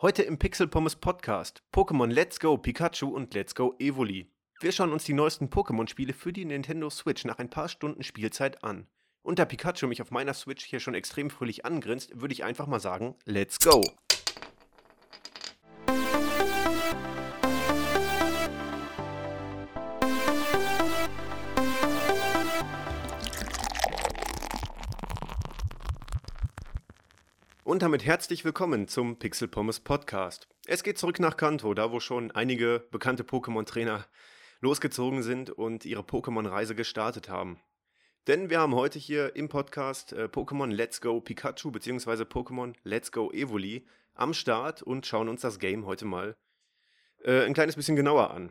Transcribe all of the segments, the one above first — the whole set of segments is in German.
Heute im Pixel Pommes Podcast Pokémon Let's Go Pikachu und Let's Go Evoli. Wir schauen uns die neuesten Pokémon-Spiele für die Nintendo Switch nach ein paar Stunden Spielzeit an. Und da Pikachu mich auf meiner Switch hier schon extrem fröhlich angrinst, würde ich einfach mal sagen, let's go! Und damit herzlich willkommen zum Pixel Pommes Podcast. Es geht zurück nach Kanto, da wo schon einige bekannte Pokémon-Trainer losgezogen sind und ihre Pokémon-Reise gestartet haben. Denn wir haben heute hier im Podcast äh, Pokémon Let's Go Pikachu bzw. Pokémon Let's Go Evoli am Start und schauen uns das Game heute mal äh, ein kleines bisschen genauer an.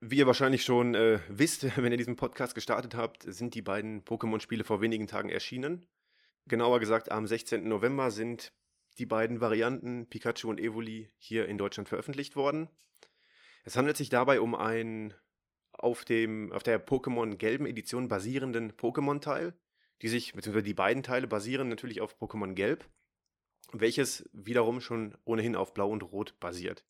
Wie ihr wahrscheinlich schon äh, wisst, wenn ihr diesen Podcast gestartet habt, sind die beiden Pokémon-Spiele vor wenigen Tagen erschienen. Genauer gesagt, am 16. November sind die beiden Varianten Pikachu und Evoli hier in Deutschland veröffentlicht worden. Es handelt sich dabei um einen auf, dem, auf der Pokémon gelben Edition basierenden Pokémon-Teil, die sich, beziehungsweise die beiden Teile basieren natürlich auf Pokémon Gelb, welches wiederum schon ohnehin auf Blau und Rot basiert.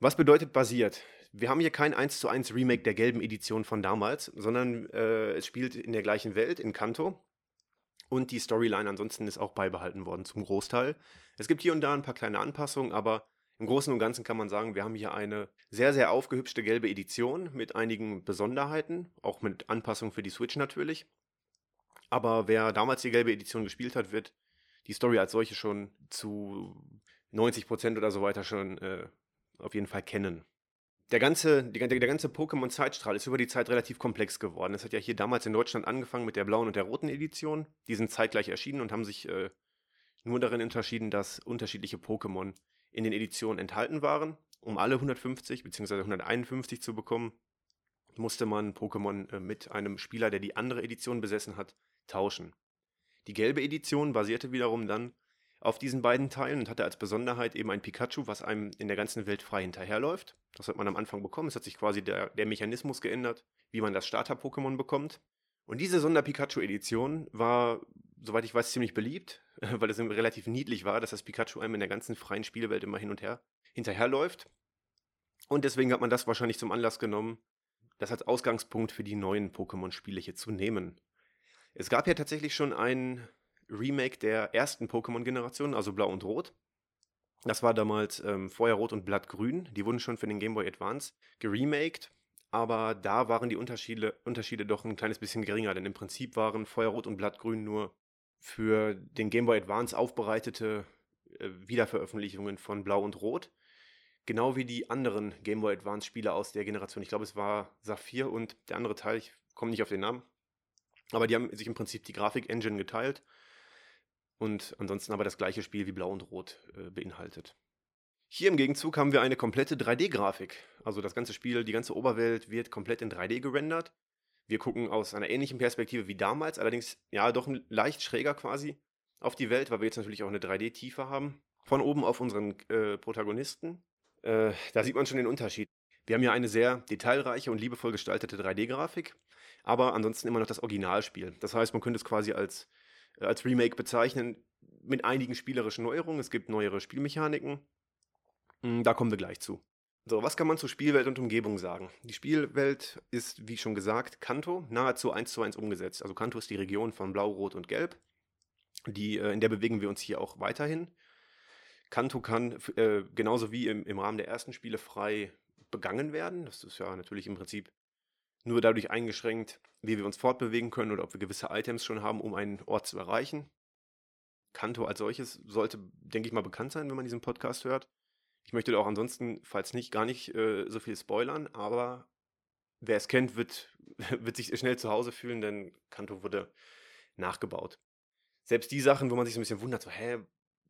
Was bedeutet basiert? Wir haben hier kein 1 zu 1 Remake der gelben Edition von damals, sondern äh, es spielt in der gleichen Welt, in Kanto, und die Storyline ansonsten ist auch beibehalten worden zum Großteil. Es gibt hier und da ein paar kleine Anpassungen, aber im Großen und Ganzen kann man sagen, wir haben hier eine sehr, sehr aufgehübschte gelbe Edition mit einigen Besonderheiten, auch mit Anpassungen für die Switch natürlich. Aber wer damals die gelbe Edition gespielt hat, wird die Story als solche schon zu 90% oder so weiter schon äh, auf jeden Fall kennen der ganze, der, der ganze Pokémon-Zeitstrahl ist über die Zeit relativ komplex geworden. Es hat ja hier damals in Deutschland angefangen mit der blauen und der roten Edition. Die sind zeitgleich erschienen und haben sich äh, nur darin unterschieden, dass unterschiedliche Pokémon in den Editionen enthalten waren. Um alle 150 bzw. 151 zu bekommen, musste man Pokémon äh, mit einem Spieler, der die andere Edition besessen hat, tauschen. Die gelbe Edition basierte wiederum dann auf diesen beiden Teilen und hatte als Besonderheit eben ein Pikachu, was einem in der ganzen Welt frei hinterherläuft. Das hat man am Anfang bekommen. Es hat sich quasi der, der Mechanismus geändert, wie man das Starter-Pokémon bekommt. Und diese Sonder-Pikachu-Edition war, soweit ich weiß, ziemlich beliebt, weil es relativ niedlich war, dass das Pikachu einem in der ganzen freien Spielwelt immer hin und her hinterherläuft. Und deswegen hat man das wahrscheinlich zum Anlass genommen, das als Ausgangspunkt für die neuen Pokémon-Spiele hier zu nehmen. Es gab ja tatsächlich schon ein Remake der ersten Pokémon-Generation, also Blau und Rot. Das war damals ähm, Feuerrot und Blattgrün. Die wurden schon für den Game Boy Advance geremaked, aber da waren die Unterschiede, Unterschiede doch ein kleines bisschen geringer, denn im Prinzip waren Feuerrot und Blattgrün nur für den Game Boy Advance aufbereitete äh, Wiederveröffentlichungen von Blau und Rot. Genau wie die anderen Game Boy Advance Spiele aus der Generation. Ich glaube, es war Saphir und der andere Teil, ich komme nicht auf den Namen. Aber die haben sich im Prinzip die Grafik-Engine geteilt und ansonsten aber das gleiche Spiel wie Blau und Rot äh, beinhaltet. Hier im Gegenzug haben wir eine komplette 3D-Grafik. Also das ganze Spiel, die ganze Oberwelt wird komplett in 3D gerendert. Wir gucken aus einer ähnlichen Perspektive wie damals, allerdings ja doch leicht schräger quasi auf die Welt, weil wir jetzt natürlich auch eine 3D-Tiefe haben. Von oben auf unseren äh, Protagonisten. Äh, da sieht man schon den Unterschied. Wir haben hier eine sehr detailreiche und liebevoll gestaltete 3D-Grafik, aber ansonsten immer noch das Originalspiel. Das heißt, man könnte es quasi als als Remake bezeichnen, mit einigen spielerischen Neuerungen. Es gibt neuere Spielmechaniken. Hm, da kommen wir gleich zu. So, was kann man zur Spielwelt und Umgebung sagen? Die Spielwelt ist, wie schon gesagt, Kanto, nahezu eins zu eins umgesetzt. Also Kanto ist die Region von Blau, Rot und Gelb. Die, äh, in der bewegen wir uns hier auch weiterhin. Kanto kann äh, genauso wie im, im Rahmen der ersten Spiele frei begangen werden. Das ist ja natürlich im Prinzip nur dadurch eingeschränkt, wie wir uns fortbewegen können oder ob wir gewisse Items schon haben, um einen Ort zu erreichen. Kanto als solches sollte, denke ich mal, bekannt sein, wenn man diesen Podcast hört. Ich möchte auch ansonsten, falls nicht, gar nicht äh, so viel spoilern, aber wer es kennt, wird, wird sich schnell zu Hause fühlen, denn Kanto wurde nachgebaut. Selbst die Sachen, wo man sich so ein bisschen wundert, so, hä,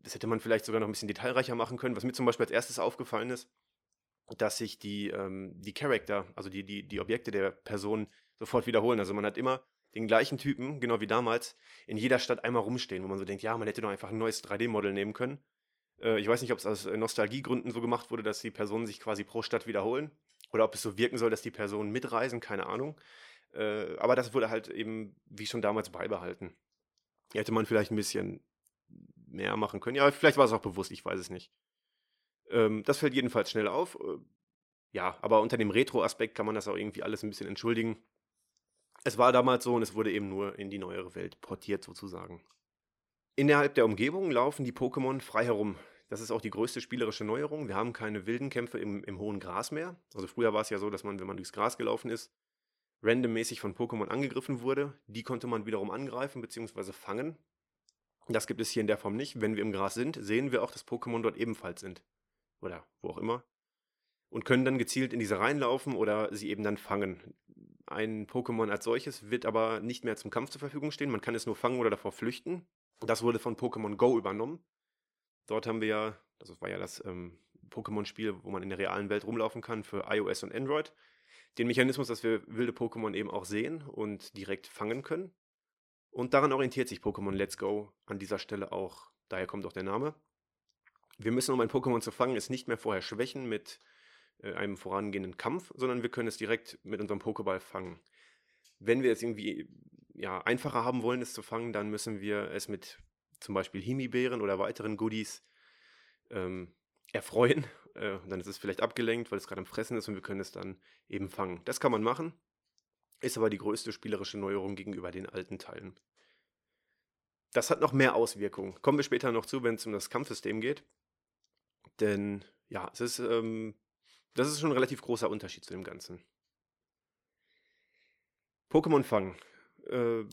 das hätte man vielleicht sogar noch ein bisschen detailreicher machen können. Was mir zum Beispiel als erstes aufgefallen ist, dass sich die, ähm, die Charakter, also die, die, die Objekte der Person sofort wiederholen. Also man hat immer den gleichen Typen, genau wie damals, in jeder Stadt einmal rumstehen, wo man so denkt, ja, man hätte doch einfach ein neues 3D-Model nehmen können. Äh, ich weiß nicht, ob es aus Nostalgiegründen so gemacht wurde, dass die Personen sich quasi pro Stadt wiederholen. Oder ob es so wirken soll, dass die Personen mitreisen, keine Ahnung. Äh, aber das wurde halt eben, wie schon damals, beibehalten. Hätte man vielleicht ein bisschen mehr machen können. Ja, vielleicht war es auch bewusst, ich weiß es nicht. Ähm, das fällt jedenfalls schnell auf. Äh, ja, aber unter dem Retro-Aspekt kann man das auch irgendwie alles ein bisschen entschuldigen. Es war damals so und es wurde eben nur in die neuere Welt portiert sozusagen. Innerhalb der Umgebung laufen die Pokémon frei herum. Das ist auch die größte spielerische Neuerung. Wir haben keine wilden Kämpfe im, im hohen Gras mehr. Also früher war es ja so, dass man, wenn man durchs Gras gelaufen ist, randommäßig von Pokémon angegriffen wurde. Die konnte man wiederum angreifen bzw. fangen. Das gibt es hier in der Form nicht. Wenn wir im Gras sind, sehen wir auch, dass Pokémon dort ebenfalls sind. Oder wo auch immer. Und können dann gezielt in diese reinlaufen oder sie eben dann fangen. Ein Pokémon als solches wird aber nicht mehr zum Kampf zur Verfügung stehen. Man kann es nur fangen oder davor flüchten. Das wurde von Pokémon Go übernommen. Dort haben wir ja, das war ja das ähm, Pokémon-Spiel, wo man in der realen Welt rumlaufen kann für iOS und Android. Den Mechanismus, dass wir wilde Pokémon eben auch sehen und direkt fangen können. Und daran orientiert sich Pokémon Let's Go an dieser Stelle auch. Daher kommt auch der Name. Wir müssen, um ein Pokémon zu fangen, es nicht mehr vorher schwächen mit äh, einem vorangehenden Kampf, sondern wir können es direkt mit unserem Pokéball fangen. Wenn wir es irgendwie ja, einfacher haben wollen, es zu fangen, dann müssen wir es mit zum Beispiel Himbeeren oder weiteren Goodies ähm, erfreuen. Äh, dann ist es vielleicht abgelenkt, weil es gerade am Fressen ist und wir können es dann eben fangen. Das kann man machen, ist aber die größte spielerische Neuerung gegenüber den alten Teilen. Das hat noch mehr Auswirkungen. Kommen wir später noch zu, wenn es um das Kampfsystem geht. Denn ja, es ist, ähm, das ist schon ein relativ großer Unterschied zu dem Ganzen. Pokémon fangen. Äh,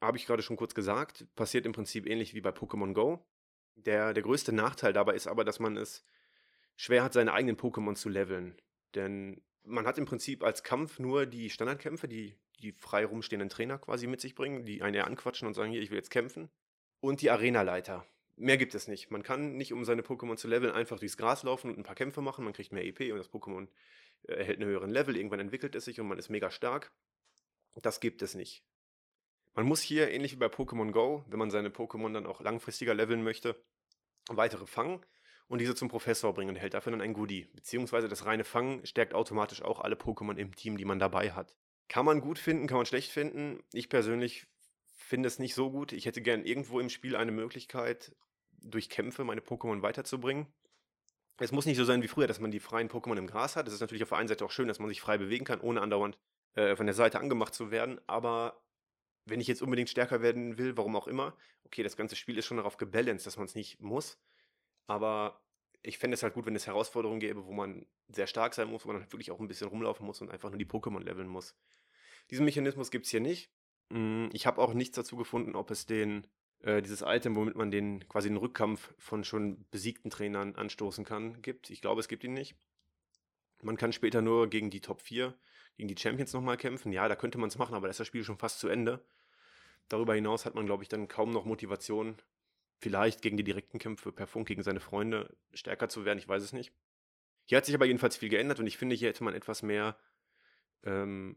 Habe ich gerade schon kurz gesagt. Passiert im Prinzip ähnlich wie bei Pokémon Go. Der, der größte Nachteil dabei ist aber, dass man es schwer hat, seine eigenen Pokémon zu leveln. Denn man hat im Prinzip als Kampf nur die Standardkämpfe, die die frei rumstehenden Trainer quasi mit sich bringen, die einen ja anquatschen und sagen, hier, ich will jetzt kämpfen. Und die Arenaleiter. Mehr gibt es nicht. Man kann nicht, um seine Pokémon zu leveln, einfach durchs Gras laufen und ein paar Kämpfe machen. Man kriegt mehr EP und das Pokémon äh, erhält einen höheren Level. Irgendwann entwickelt es sich und man ist mega stark. Das gibt es nicht. Man muss hier, ähnlich wie bei Pokémon Go, wenn man seine Pokémon dann auch langfristiger leveln möchte, weitere fangen und diese zum Professor bringen und erhält dafür dann ein Goodie. Beziehungsweise das reine Fangen stärkt automatisch auch alle Pokémon im Team, die man dabei hat. Kann man gut finden, kann man schlecht finden. Ich persönlich finde es nicht so gut. Ich hätte gern irgendwo im Spiel eine Möglichkeit, durch Kämpfe meine Pokémon weiterzubringen. Es muss nicht so sein wie früher, dass man die freien Pokémon im Gras hat. Es ist natürlich auf der einen Seite auch schön, dass man sich frei bewegen kann, ohne andauernd äh, von der Seite angemacht zu werden. Aber wenn ich jetzt unbedingt stärker werden will, warum auch immer, okay, das ganze Spiel ist schon darauf gebalanced, dass man es nicht muss. Aber ich fände es halt gut, wenn es Herausforderungen gäbe, wo man sehr stark sein muss, wo man halt wirklich auch ein bisschen rumlaufen muss und einfach nur die Pokémon leveln muss. Diesen Mechanismus gibt es hier nicht. Hm, ich habe auch nichts dazu gefunden, ob es den, äh, dieses Item, womit man den quasi den Rückkampf von schon besiegten Trainern anstoßen kann, gibt. Ich glaube, es gibt ihn nicht. Man kann später nur gegen die Top 4, gegen die Champions nochmal kämpfen. Ja, da könnte man es machen, aber da ist das Spiel schon fast zu Ende. Darüber hinaus hat man, glaube ich, dann kaum noch Motivation, vielleicht gegen die direkten Kämpfe per Funk gegen seine Freunde stärker zu werden. Ich weiß es nicht. Hier hat sich aber jedenfalls viel geändert und ich finde, hier hätte man etwas mehr, ähm,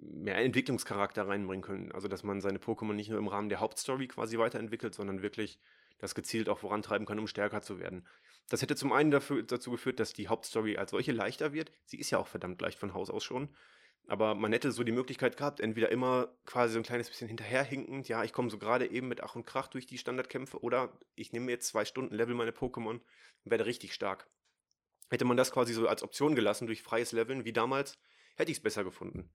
mehr Entwicklungscharakter reinbringen können. Also, dass man seine Pokémon nicht nur im Rahmen der Hauptstory quasi weiterentwickelt, sondern wirklich das gezielt auch vorantreiben kann, um stärker zu werden. Das hätte zum einen dafür, dazu geführt, dass die Hauptstory als solche leichter wird. Sie ist ja auch verdammt leicht von Haus aus schon. Aber man hätte so die Möglichkeit gehabt, entweder immer quasi so ein kleines bisschen hinterherhinkend, ja, ich komme so gerade eben mit Ach und Krach durch die Standardkämpfe, oder ich nehme jetzt zwei Stunden Level meine Pokémon und werde richtig stark. Hätte man das quasi so als Option gelassen durch freies Leveln wie damals, hätte ich es besser gefunden.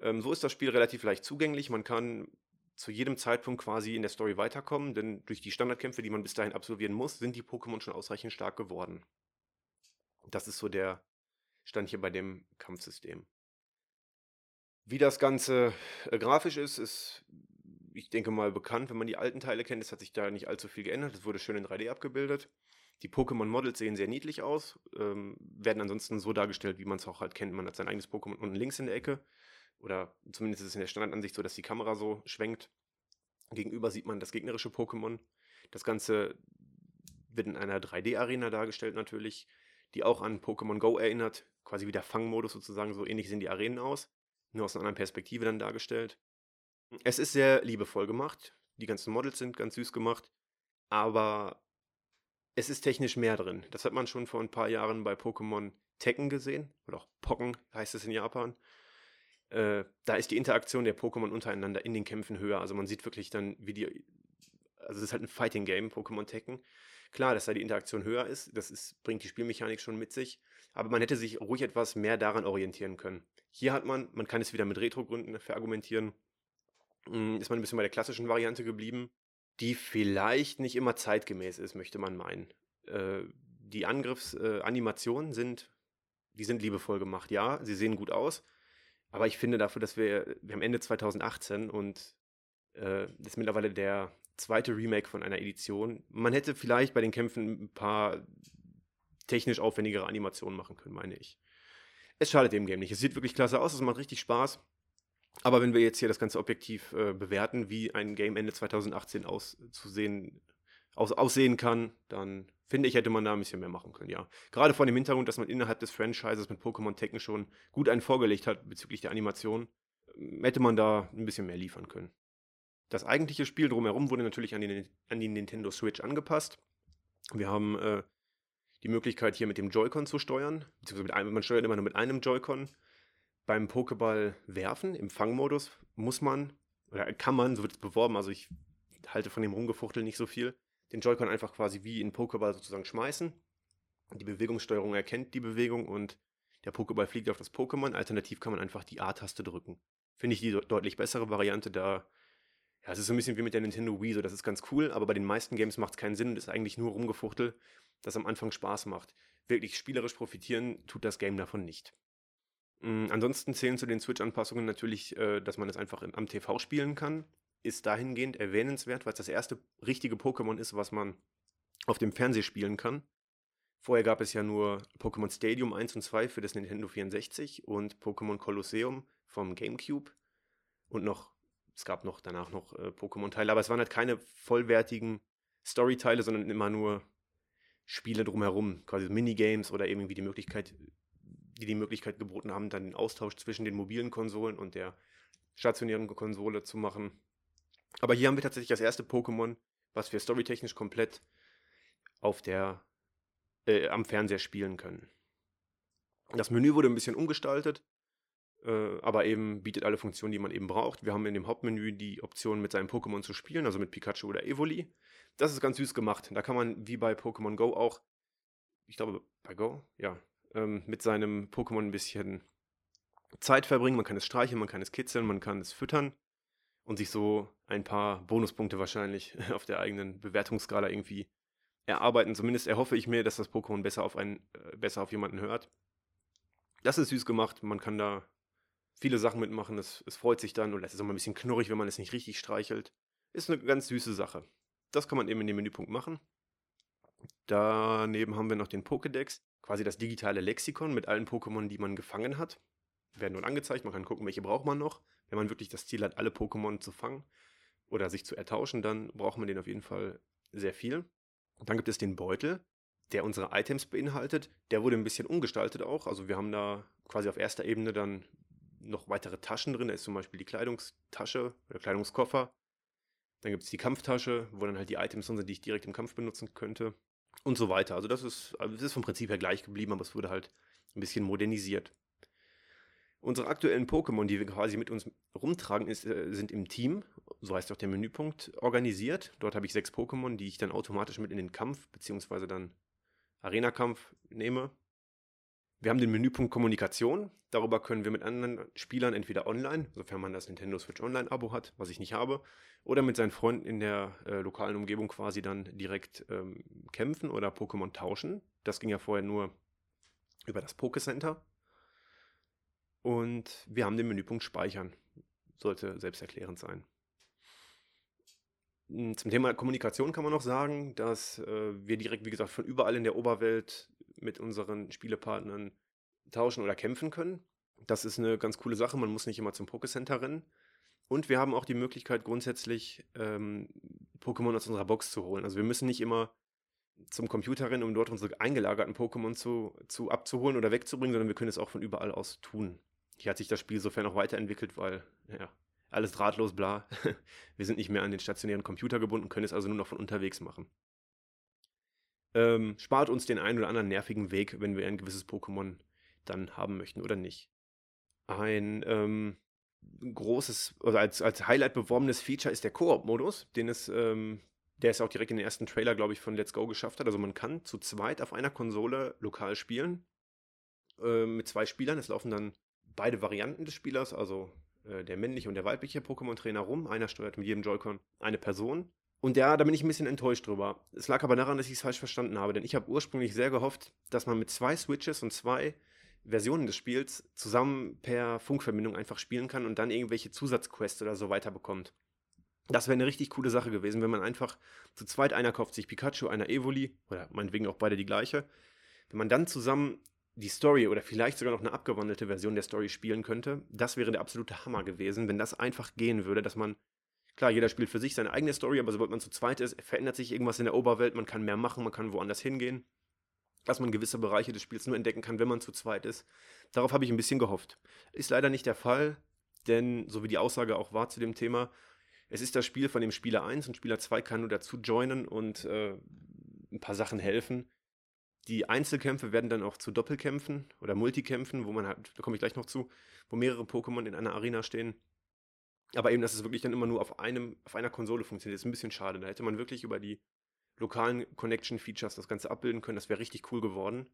Ähm, so ist das Spiel relativ leicht zugänglich. Man kann zu jedem Zeitpunkt quasi in der Story weiterkommen, denn durch die Standardkämpfe, die man bis dahin absolvieren muss, sind die Pokémon schon ausreichend stark geworden. Das ist so der Stand hier bei dem Kampfsystem. Wie das Ganze äh, grafisch ist, ist, ich denke mal, bekannt, wenn man die alten Teile kennt. Es hat sich da nicht allzu viel geändert. Es wurde schön in 3D abgebildet. Die Pokémon-Models sehen sehr niedlich aus, ähm, werden ansonsten so dargestellt, wie man es auch halt kennt. Man hat sein eigenes Pokémon unten links in der Ecke. Oder zumindest ist es in der Standardansicht so, dass die Kamera so schwenkt. Gegenüber sieht man das gegnerische Pokémon. Das Ganze wird in einer 3D-Arena dargestellt natürlich, die auch an Pokémon Go erinnert. Quasi wie der Fangmodus sozusagen. So ähnlich sehen die Arenen aus nur aus einer anderen Perspektive dann dargestellt. Es ist sehr liebevoll gemacht. Die ganzen Models sind ganz süß gemacht. Aber es ist technisch mehr drin. Das hat man schon vor ein paar Jahren bei Pokémon Tekken gesehen. Oder auch Pocken heißt es in Japan. Äh, da ist die Interaktion der Pokémon untereinander in den Kämpfen höher. Also man sieht wirklich dann, wie die. Also es ist halt ein Fighting Game, Pokémon Tekken. Klar, dass da die Interaktion höher ist, das ist, bringt die Spielmechanik schon mit sich, aber man hätte sich ruhig etwas mehr daran orientieren können. Hier hat man, man kann es wieder mit Retro-Gründen verargumentieren, hm, ist man ein bisschen bei der klassischen Variante geblieben, die vielleicht nicht immer zeitgemäß ist, möchte man meinen. Äh, die Angriffsanimationen äh, sind, die sind liebevoll gemacht, ja, sie sehen gut aus, aber ich finde dafür, dass wir, wir haben Ende 2018 und äh, das ist mittlerweile der zweite Remake von einer Edition. Man hätte vielleicht bei den Kämpfen ein paar technisch aufwendigere Animationen machen können, meine ich. Es schadet dem Game nicht. Es sieht wirklich klasse aus, es macht richtig Spaß. Aber wenn wir jetzt hier das Ganze objektiv äh, bewerten, wie ein Game Ende 2018 auszusehen, aus, aussehen kann, dann finde ich, hätte man da ein bisschen mehr machen können, ja. Gerade vor dem Hintergrund, dass man innerhalb des Franchises mit Pokémon Tekken schon gut einen vorgelegt hat bezüglich der Animation, hätte man da ein bisschen mehr liefern können. Das eigentliche Spiel drumherum wurde natürlich an die, an die Nintendo Switch angepasst. Wir haben äh, die Möglichkeit, hier mit dem Joy-Con zu steuern. Beziehungsweise einem, man steuert immer nur mit einem Joy-Con. Beim Pokéball werfen, im Fangmodus, muss man, oder kann man, so wird es beworben, also ich halte von dem Rumgefuchtel nicht so viel, den Joy-Con einfach quasi wie in Pokéball sozusagen schmeißen. Die Bewegungssteuerung erkennt die Bewegung und der Pokéball fliegt auf das Pokémon. Alternativ kann man einfach die A-Taste drücken. Finde ich die deutlich bessere Variante, da ja, es ist so ein bisschen wie mit der Nintendo Wii, so das ist ganz cool, aber bei den meisten Games macht es keinen Sinn und ist eigentlich nur Rumgefuchtel, das am Anfang Spaß macht. Wirklich spielerisch profitieren tut das Game davon nicht. Mhm, ansonsten zählen zu den Switch-Anpassungen natürlich, äh, dass man es einfach in, am TV spielen kann. Ist dahingehend erwähnenswert, weil es das erste richtige Pokémon ist, was man auf dem Fernseher spielen kann. Vorher gab es ja nur Pokémon Stadium 1 und 2 für das Nintendo 64 und Pokémon Colosseum vom GameCube und noch es gab noch danach noch äh, Pokémon-Teile, aber es waren halt keine vollwertigen Story-Teile, sondern immer nur Spiele drumherum, quasi Minigames oder irgendwie die Möglichkeit, die die Möglichkeit geboten haben, dann den Austausch zwischen den mobilen Konsolen und der stationären Konsole zu machen. Aber hier haben wir tatsächlich das erste Pokémon, was wir storytechnisch komplett auf der äh, am Fernseher spielen können. Das Menü wurde ein bisschen umgestaltet äh, aber eben bietet alle Funktionen, die man eben braucht. Wir haben in dem Hauptmenü die Option, mit seinem Pokémon zu spielen, also mit Pikachu oder Evoli. Das ist ganz süß gemacht. Da kann man wie bei Pokémon Go auch, ich glaube bei Go, ja, ähm, mit seinem Pokémon ein bisschen Zeit verbringen. Man kann es streicheln, man kann es kitzeln, man kann es füttern und sich so ein paar Bonuspunkte wahrscheinlich auf der eigenen Bewertungsskala irgendwie erarbeiten. Zumindest erhoffe ich mir, dass das Pokémon besser auf einen, äh, besser auf jemanden hört. Das ist süß gemacht. Man kann da viele Sachen mitmachen. Es, es freut sich dann oder es ist auch mal ein bisschen knurrig, wenn man es nicht richtig streichelt. Ist eine ganz süße Sache. Das kann man eben in dem Menüpunkt machen. Daneben haben wir noch den Pokédex, quasi das digitale Lexikon mit allen Pokémon, die man gefangen hat. Werden nun angezeigt, man kann gucken, welche braucht man noch. Wenn man wirklich das Ziel hat, alle Pokémon zu fangen oder sich zu ertauschen, dann braucht man den auf jeden Fall sehr viel. Dann gibt es den Beutel, der unsere Items beinhaltet. Der wurde ein bisschen umgestaltet auch. Also wir haben da quasi auf erster Ebene dann noch weitere Taschen drin. Da ist zum Beispiel die Kleidungstasche oder Kleidungskoffer. Dann gibt es die Kampftasche, wo dann halt die Items drin sind, die ich direkt im Kampf benutzen könnte. Und so weiter. Also das ist, das ist vom Prinzip her gleich geblieben, aber es wurde halt ein bisschen modernisiert. Unsere aktuellen Pokémon, die wir quasi mit uns rumtragen, ist, äh, sind im Team, so heißt auch der Menüpunkt, organisiert. Dort habe ich sechs Pokémon, die ich dann automatisch mit in den Kampf bzw. dann Arena-Kampf nehme. Wir haben den Menüpunkt Kommunikation. Darüber können wir mit anderen Spielern entweder online, sofern man das Nintendo Switch Online-Abo hat, was ich nicht habe, oder mit seinen Freunden in der äh, lokalen Umgebung quasi dann direkt ähm, kämpfen oder Pokémon tauschen. Das ging ja vorher nur über das Pokécenter. Und wir haben den Menüpunkt Speichern. Sollte selbsterklärend sein. Hm, zum Thema Kommunikation kann man noch sagen, dass äh, wir direkt, wie gesagt, von überall in der Oberwelt mit unseren Spielepartnern tauschen oder kämpfen können. Das ist eine ganz coole Sache. Man muss nicht immer zum Pokécenter rennen. Und wir haben auch die Möglichkeit, grundsätzlich ähm, Pokémon aus unserer Box zu holen. Also wir müssen nicht immer zum Computer rennen, um dort unsere eingelagerten Pokémon zu, zu abzuholen oder wegzubringen, sondern wir können es auch von überall aus tun. Hier hat sich das Spiel sofern auch weiterentwickelt, weil, ja, alles drahtlos, bla. wir sind nicht mehr an den stationären Computer gebunden, können es also nur noch von unterwegs machen ähm, spart uns den einen oder anderen nervigen Weg, wenn wir ein gewisses Pokémon dann haben möchten oder nicht. Ein ähm, großes, oder als, als Highlight beworbenes Feature ist der Koop-Modus, den es ähm, der es auch direkt in den ersten Trailer, glaube ich, von Let's Go geschafft hat. Also man kann zu zweit auf einer Konsole lokal spielen äh, mit zwei Spielern. Es laufen dann beide Varianten des Spielers, also äh, der männliche und der weibliche Pokémon-Trainer rum. Einer steuert mit jedem Joy-Con eine Person. Und ja, da bin ich ein bisschen enttäuscht drüber. Es lag aber daran, dass ich es falsch verstanden habe, denn ich habe ursprünglich sehr gehofft, dass man mit zwei Switches und zwei Versionen des Spiels zusammen per Funkverbindung einfach spielen kann und dann irgendwelche Zusatzquests oder so weiterbekommt. Das wäre eine richtig coole Sache gewesen, wenn man einfach zu zweit, einer kauft sich Pikachu, einer Evoli, oder meinetwegen auch beide die gleiche, wenn man dann zusammen die Story oder vielleicht sogar noch eine abgewandelte Version der Story spielen könnte, das wäre der absolute Hammer gewesen, wenn das einfach gehen würde, dass man, klar, jeder spielt für sich seine eigene Story, aber sobald man zu zweit ist, verändert sich irgendwas in der Oberwelt, man kann mehr machen, man kann woanders hingehen, dass man gewisse Bereiche des Spiels nur entdecken kann, wenn man zu zweit ist. Darauf habe ich ein bisschen gehofft. Ist leider nicht der Fall, denn so wie die Aussage auch war zu dem Thema, es ist das Spiel von dem Spieler 1 und Spieler 2 kann nur dazu joinen und äh, ein paar Sachen helfen. Die Einzelkämpfe werden dann auch zu Doppelkämpfen oder Multikämpfen, wo man halt, da komme ich gleich noch zu, wo mehrere Pokémon in einer Arena stehen. Aber eben, dass es wirklich dann immer nur auf einem, auf einer Konsole funktioniert, ist ein bisschen schade. Da hätte man wirklich über die lokalen Connection-Features das Ganze abbilden können. Das wäre richtig cool geworden.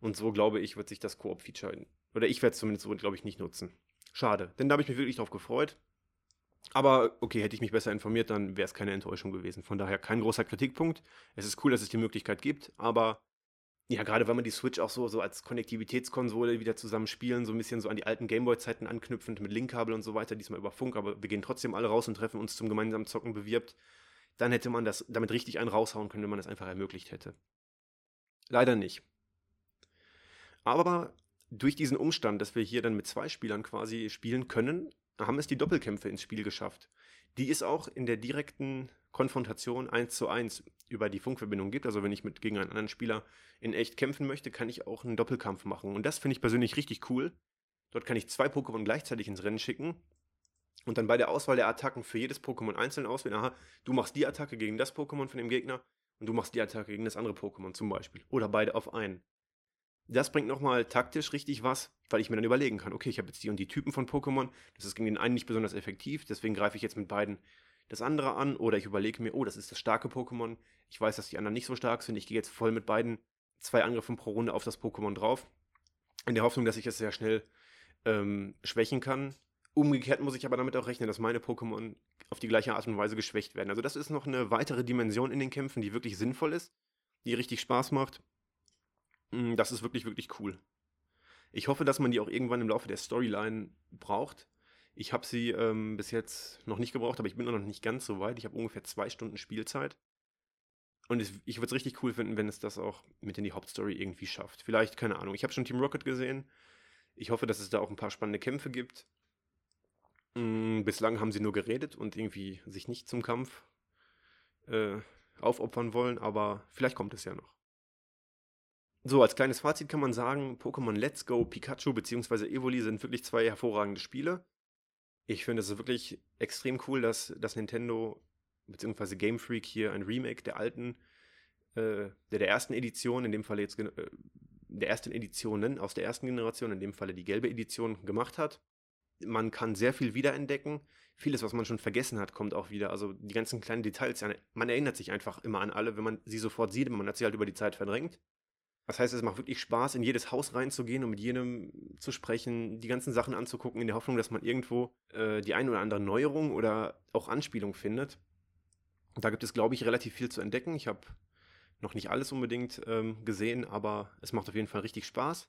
Und so, glaube ich, wird sich das Koop-Feature, oder ich werde es zumindest so, glaube ich, nicht nutzen. Schade, denn da habe ich mich wirklich drauf gefreut. Aber okay, hätte ich mich besser informiert, dann wäre es keine Enttäuschung gewesen. Von daher kein großer Kritikpunkt. Es ist cool, dass es die Möglichkeit gibt, aber ja, gerade weil man die Switch auch so, so als Konnektivitätskonsole wieder zusammen spielen, so ein bisschen so an die alten Gameboy-Zeiten anknüpfend mit Linkkabel und so weiter, diesmal über Funk, aber wir gehen trotzdem alle raus und treffen uns zum gemeinsamen Zocken bewirbt, dann hätte man das damit richtig einen raushauen können, wenn man das einfach ermöglicht hätte. Leider nicht. Aber durch diesen Umstand, dass wir hier dann mit zwei Spielern quasi spielen können, haben es die Doppelkämpfe ins Spiel geschafft, die es auch in der direkten Konfrontation 1 zu 1 über die Funkverbindung gibt. Also wenn ich mit gegen einen anderen Spieler in echt kämpfen möchte, kann ich auch einen Doppelkampf machen. Und das finde ich persönlich richtig cool. Dort kann ich zwei Pokémon gleichzeitig ins Rennen schicken und dann bei der Auswahl der Attacken für jedes Pokémon einzeln auswählen. Aha, du machst die Attacke gegen das Pokémon von dem Gegner und du machst die Attacke gegen das andere Pokémon zum Beispiel. Oder beide auf einen. Das bringt nochmal taktisch richtig was, weil ich mir dann überlegen kann, okay, ich habe jetzt die und die Typen von Pokémon, das ist gegen den einen nicht besonders effektiv, deswegen greife ich jetzt mit beiden das andere an. Oder ich überlege mir, oh, das ist das starke Pokémon, ich weiß, dass die anderen nicht so stark sind, ich gehe jetzt voll mit beiden zwei Angriffen pro Runde auf das Pokémon drauf, in der Hoffnung, dass ich es sehr schnell ähm, schwächen kann. Umgekehrt muss ich aber damit auch rechnen, dass meine Pokémon auf die gleiche Art und Weise geschwächt werden. Also das ist noch eine weitere Dimension in den Kämpfen, die wirklich sinnvoll ist, die richtig Spaß macht. Mm, das ist wirklich, wirklich cool. Ich hoffe, dass man die auch irgendwann im Laufe der Storyline braucht. Ich habe sie ähm, bis jetzt noch nicht gebraucht, aber ich bin noch nicht ganz so weit. Ich habe ungefähr zwei Stunden Spielzeit. Und es, ich würde es richtig cool finden, wenn es das auch mit in die Hauptstory irgendwie schafft. Vielleicht, keine Ahnung. Ich habe schon Team Rocket gesehen. Ich hoffe, dass es da auch ein paar spannende Kämpfe gibt. Mm, bislang haben sie nur geredet und irgendwie sich nicht zum Kampf äh, aufopfern wollen, aber vielleicht kommt es ja noch. So, als kleines Fazit kann man sagen, Pokémon Let's Go, Pikachu bzw. Evoli sind wirklich zwei hervorragende Spiele. Ich finde es wirklich extrem cool, dass, dass Nintendo bzw. Game Freak hier ein Remake der alten, äh, der, der ersten Edition, in dem Falle jetzt äh, der ersten Editionen aus der ersten Generation, in dem Falle die gelbe Edition, gemacht hat. Man kann sehr viel wiederentdecken. Vieles, was man schon vergessen hat, kommt auch wieder. Also die ganzen kleinen Details, man erinnert sich einfach immer an alle, wenn man sie sofort sieht, man hat sie halt über die Zeit verdrängt. Das heißt, es macht wirklich Spaß, in jedes Haus reinzugehen und mit jedem zu sprechen, die ganzen Sachen anzugucken, in der Hoffnung, dass man irgendwo äh, die eine oder andere Neuerung oder auch Anspielung findet. Und da gibt es, glaube ich, relativ viel zu entdecken. Ich habe noch nicht alles unbedingt ähm, gesehen, aber es macht auf jeden Fall richtig Spaß.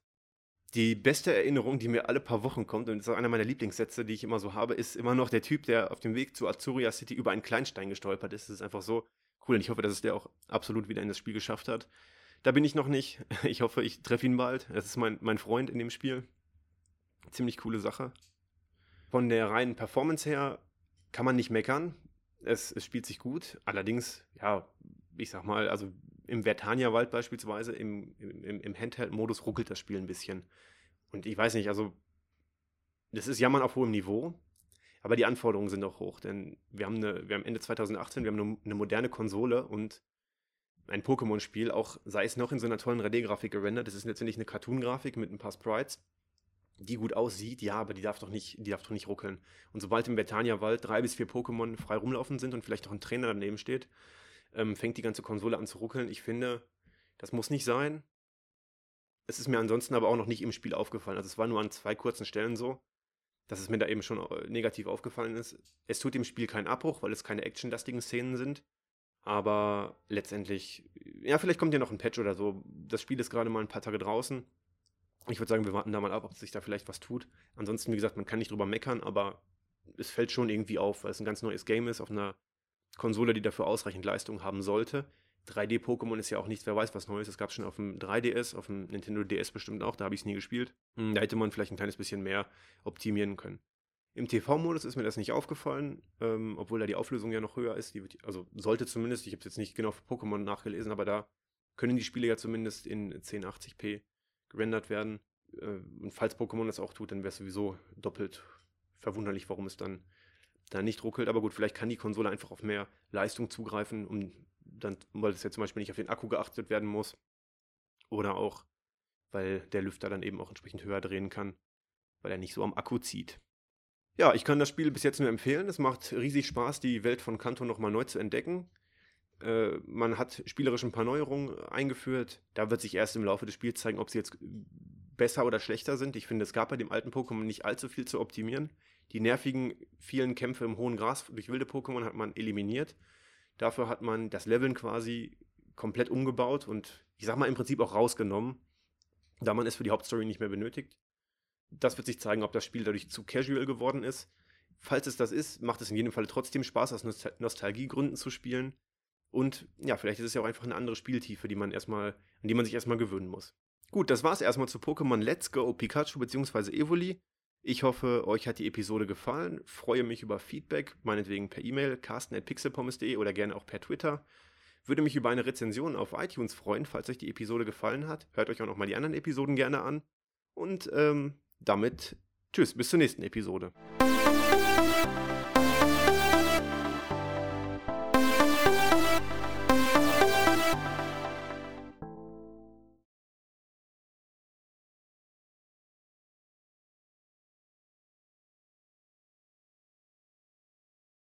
Die beste Erinnerung, die mir alle paar Wochen kommt, und das ist auch einer meiner Lieblingssätze, die ich immer so habe, ist immer noch der Typ, der auf dem Weg zu Azuria City über einen Kleinstein gestolpert ist. Das ist einfach so cool und ich hoffe, dass es der auch absolut wieder in das Spiel geschafft hat. Da bin ich noch nicht. Ich hoffe, ich treffe ihn bald. Das ist mein, mein Freund in dem Spiel. Ziemlich coole Sache. Von der reinen Performance her kann man nicht meckern. Es, es spielt sich gut. Allerdings, ja, ich sag mal, also im Vertania-Wald beispielsweise, im, im, im Handheld-Modus ruckelt das Spiel ein bisschen. Und ich weiß nicht, also, das ist Jammern auf hohem Niveau. Aber die Anforderungen sind auch hoch, denn wir haben, eine, wir haben Ende 2018, wir haben eine, eine moderne Konsole und ein Pokémon-Spiel, auch sei es noch in so einer tollen 3D-Grafik gerendert, das ist letztendlich eine Cartoon-Grafik mit ein paar Sprites, die gut aussieht, ja, aber die darf doch nicht, die darf doch nicht ruckeln. Und sobald im Betania-Wald drei bis vier Pokémon frei rumlaufen sind und vielleicht noch ein Trainer daneben steht, ähm, fängt die ganze Konsole an zu ruckeln. Ich finde, das muss nicht sein. Es ist mir ansonsten aber auch noch nicht im Spiel aufgefallen. Also es war nur an zwei kurzen Stellen so, dass es mir da eben schon äh, negativ aufgefallen ist. Es tut dem Spiel keinen Abbruch, weil es keine actionlastigen Szenen sind. Aber letztendlich, ja, vielleicht kommt ja noch ein Patch oder so. Das Spiel ist gerade mal ein paar Tage draußen. Ich würde sagen, wir warten da mal ab, ob sich da vielleicht was tut. Ansonsten, wie gesagt, man kann nicht drüber meckern, aber es fällt schon irgendwie auf, weil es ein ganz neues Game ist auf einer Konsole, die dafür ausreichend Leistung haben sollte. 3D-Pokémon ist ja auch nichts, wer weiß, was Neues. Das gab es schon auf dem 3DS, auf dem Nintendo DS bestimmt auch, da habe ich es nie gespielt. Hm, da hätte man vielleicht ein kleines bisschen mehr optimieren können. Im TV-Modus ist mir das nicht aufgefallen, ähm, obwohl da die Auflösung ja noch höher ist. Die, also sollte zumindest, ich habe es jetzt nicht genau für Pokémon nachgelesen, aber da können die Spiele ja zumindest in 1080p gerendert werden. Äh, und falls Pokémon das auch tut, dann wäre es sowieso doppelt verwunderlich, warum es dann da nicht ruckelt. Aber gut, vielleicht kann die Konsole einfach auf mehr Leistung zugreifen, um dann, weil es ja zum Beispiel nicht auf den Akku geachtet werden muss. Oder auch, weil der Lüfter dann eben auch entsprechend höher drehen kann, weil er nicht so am Akku zieht. Ja, ich kann das Spiel bis jetzt nur empfehlen. Es macht riesig Spaß, die Welt von Kanto nochmal neu zu entdecken. Äh, man hat spielerisch ein paar Neuerungen eingeführt. Da wird sich erst im Laufe des Spiels zeigen, ob sie jetzt besser oder schlechter sind. Ich finde, es gab bei dem alten Pokémon nicht allzu viel zu optimieren. Die nervigen vielen Kämpfe im hohen Gras durch wilde Pokémon hat man eliminiert. Dafür hat man das Leveln quasi komplett umgebaut und ich sag mal im Prinzip auch rausgenommen, da man es für die Hauptstory nicht mehr benötigt das wird sich zeigen, ob das Spiel dadurch zu casual geworden ist. Falls es das ist, macht es in jedem Fall trotzdem Spaß, aus Nostal Nostalgiegründen zu spielen. Und ja, vielleicht ist es ja auch einfach eine andere Spieltiefe, die man erstmal, an die man sich erstmal gewöhnen muss. Gut, das war's erstmal zu Pokémon Let's Go Pikachu bzw. Evoli. Ich hoffe, euch hat die Episode gefallen. Freue mich über Feedback, meinetwegen per E-Mail, carsten.pixelpommes.de oder gerne auch per Twitter. Würde mich über eine Rezension auf iTunes freuen, falls euch die Episode gefallen hat. Hört euch auch nochmal die anderen Episoden gerne an. Und ähm, damit tschüss, bis zur nächsten Episode.